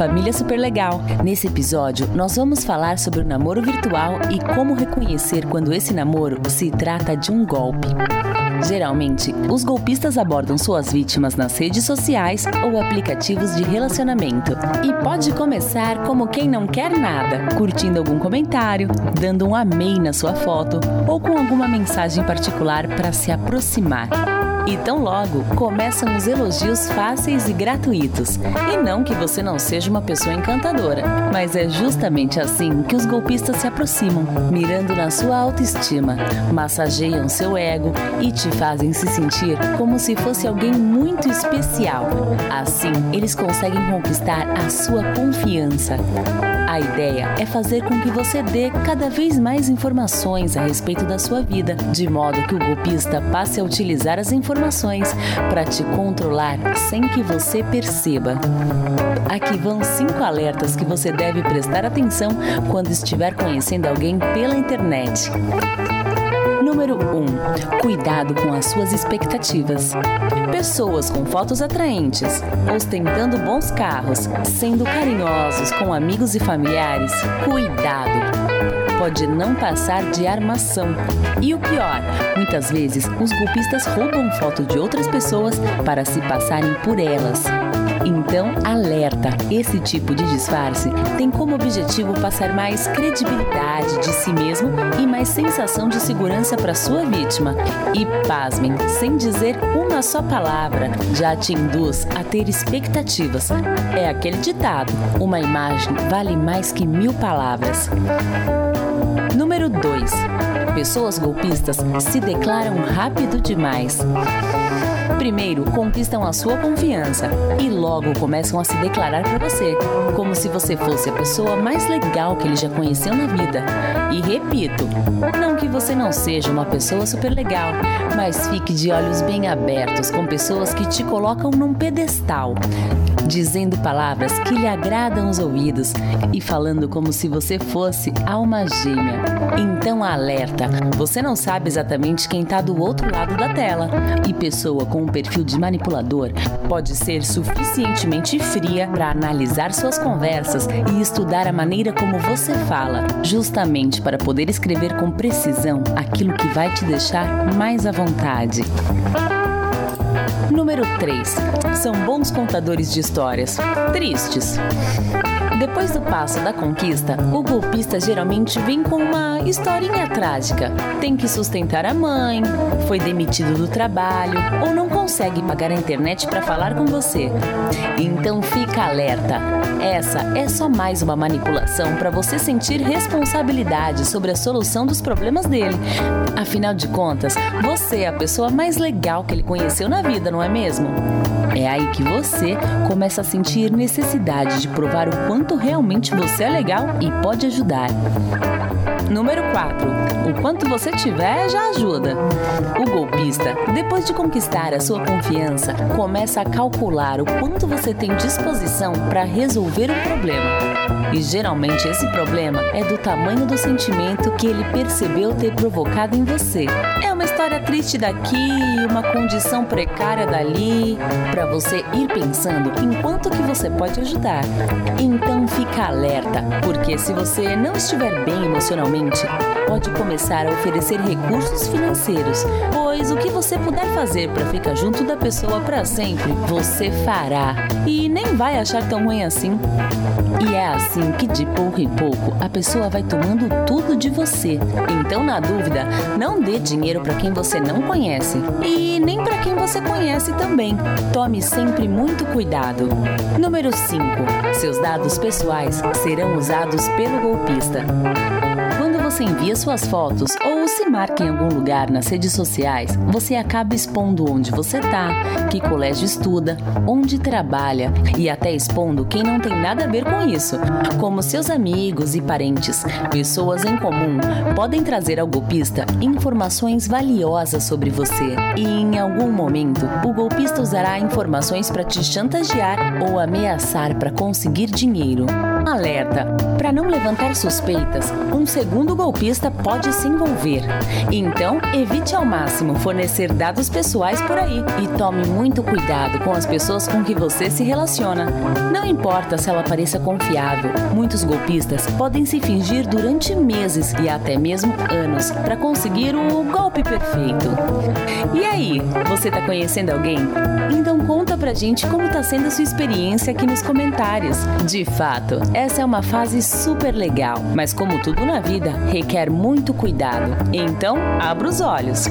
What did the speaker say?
família super legal. Nesse episódio, nós vamos falar sobre o namoro virtual e como reconhecer quando esse namoro se trata de um golpe. Geralmente, os golpistas abordam suas vítimas nas redes sociais ou aplicativos de relacionamento. E pode começar como quem não quer nada, curtindo algum comentário, dando um amei na sua foto ou com alguma mensagem particular para se aproximar. E tão logo começam os elogios fáceis e gratuitos. E não que você não seja uma pessoa encantadora, mas é justamente assim que os golpistas se aproximam, mirando na sua autoestima, massageiam seu ego e te fazem se sentir como se fosse alguém muito especial. Assim, eles conseguem conquistar a sua confiança. A ideia é fazer com que você dê cada vez mais informações a respeito da sua vida, de modo que o golpista passe a utilizar as informações para te controlar sem que você perceba. Aqui vão cinco alertas que você deve prestar atenção quando estiver conhecendo alguém pela internet. Número 1. Um, cuidado com as suas expectativas. Pessoas com fotos atraentes, ostentando bons carros, sendo carinhosos com amigos e familiares, cuidado! Pode não passar de armação. E o pior, muitas vezes os golpistas roubam foto de outras pessoas para se passarem por elas. Então, alerta! Esse tipo de disfarce tem como objetivo passar mais credibilidade de si mesmo e mais sensação de segurança para sua vítima. E pasmem, sem dizer uma só palavra, já te induz a ter expectativas. É aquele ditado: uma imagem vale mais que mil palavras. Número 2. Pessoas golpistas se declaram rápido demais. Primeiro, conquistam a sua confiança e logo começam a se declarar para você, como se você fosse a pessoa mais legal que ele já conheceu na vida. E repito, não que você não seja uma pessoa super legal, mas fique de olhos bem abertos com pessoas que te colocam num pedestal, dizendo palavras que lhe agradam os ouvidos e falando como se você fosse alma gêmea. Então alerta, você não sabe exatamente quem está do outro lado da tela e pessoa com um perfil de manipulador pode ser suficientemente fria para analisar suas conversas e estudar a maneira como você fala, justamente para poder escrever com precisão aquilo que vai te deixar mais à vontade. Número 3. São bons contadores de histórias. Tristes. Depois do passo da conquista, o golpista geralmente vem com uma historinha trágica. Tem que sustentar a mãe, foi demitido do trabalho ou não consegue pagar a internet para falar com você. Então fica alerta. Essa é só mais uma manipulação para você sentir responsabilidade sobre a solução dos problemas dele. Afinal de contas, você é a pessoa mais legal que ele conheceu na vida, não é mesmo? É aí que você começa a sentir necessidade de provar o quanto realmente você é legal e pode ajudar. Número 4. O quanto você tiver já ajuda. O golpista, depois de conquistar a sua confiança, começa a calcular o quanto você tem disposição para resolver um problema. E geralmente esse problema é do tamanho do sentimento que ele percebeu ter provocado em você. É uma história triste daqui, uma condição precária dali, para você ir pensando em quanto que você pode ajudar. Então fica alerta, porque se você não estiver bem emocionalmente, pode começar a oferecer recursos financeiros, pois o que você puder fazer para ficar junto da pessoa para sempre, você fará e nem vai achar tão ruim assim. E é assim que de pouco em pouco a pessoa vai tomando tudo de você. Então, na dúvida, não dê dinheiro para quem você não conhece e nem para quem você conhece também. Tome sempre muito cuidado. Número 5. Seus dados pessoais serão usados pelo golpista você envia suas fotos ou se marca em algum lugar nas redes sociais, você acaba expondo onde você está, que colégio estuda, onde trabalha e até expondo quem não tem nada a ver com isso, como seus amigos e parentes. Pessoas em comum podem trazer ao golpista informações valiosas sobre você e em algum momento o golpista usará informações para te chantagear ou ameaçar para conseguir dinheiro. Alerta! Para não levantar suspeitas, um segundo golpista pode se envolver. Então, evite ao máximo fornecer dados pessoais por aí e tome muito cuidado com as pessoas com que você se relaciona. Não importa se ela pareça confiável, muitos golpistas podem se fingir durante meses e até mesmo anos para conseguir o golpe perfeito. E aí, você está conhecendo alguém? Então conta pra gente como está sendo a sua experiência aqui nos comentários. De fato, essa é uma fase super legal, mas como tudo na vida, requer muito cuidado. Então, abra os olhos.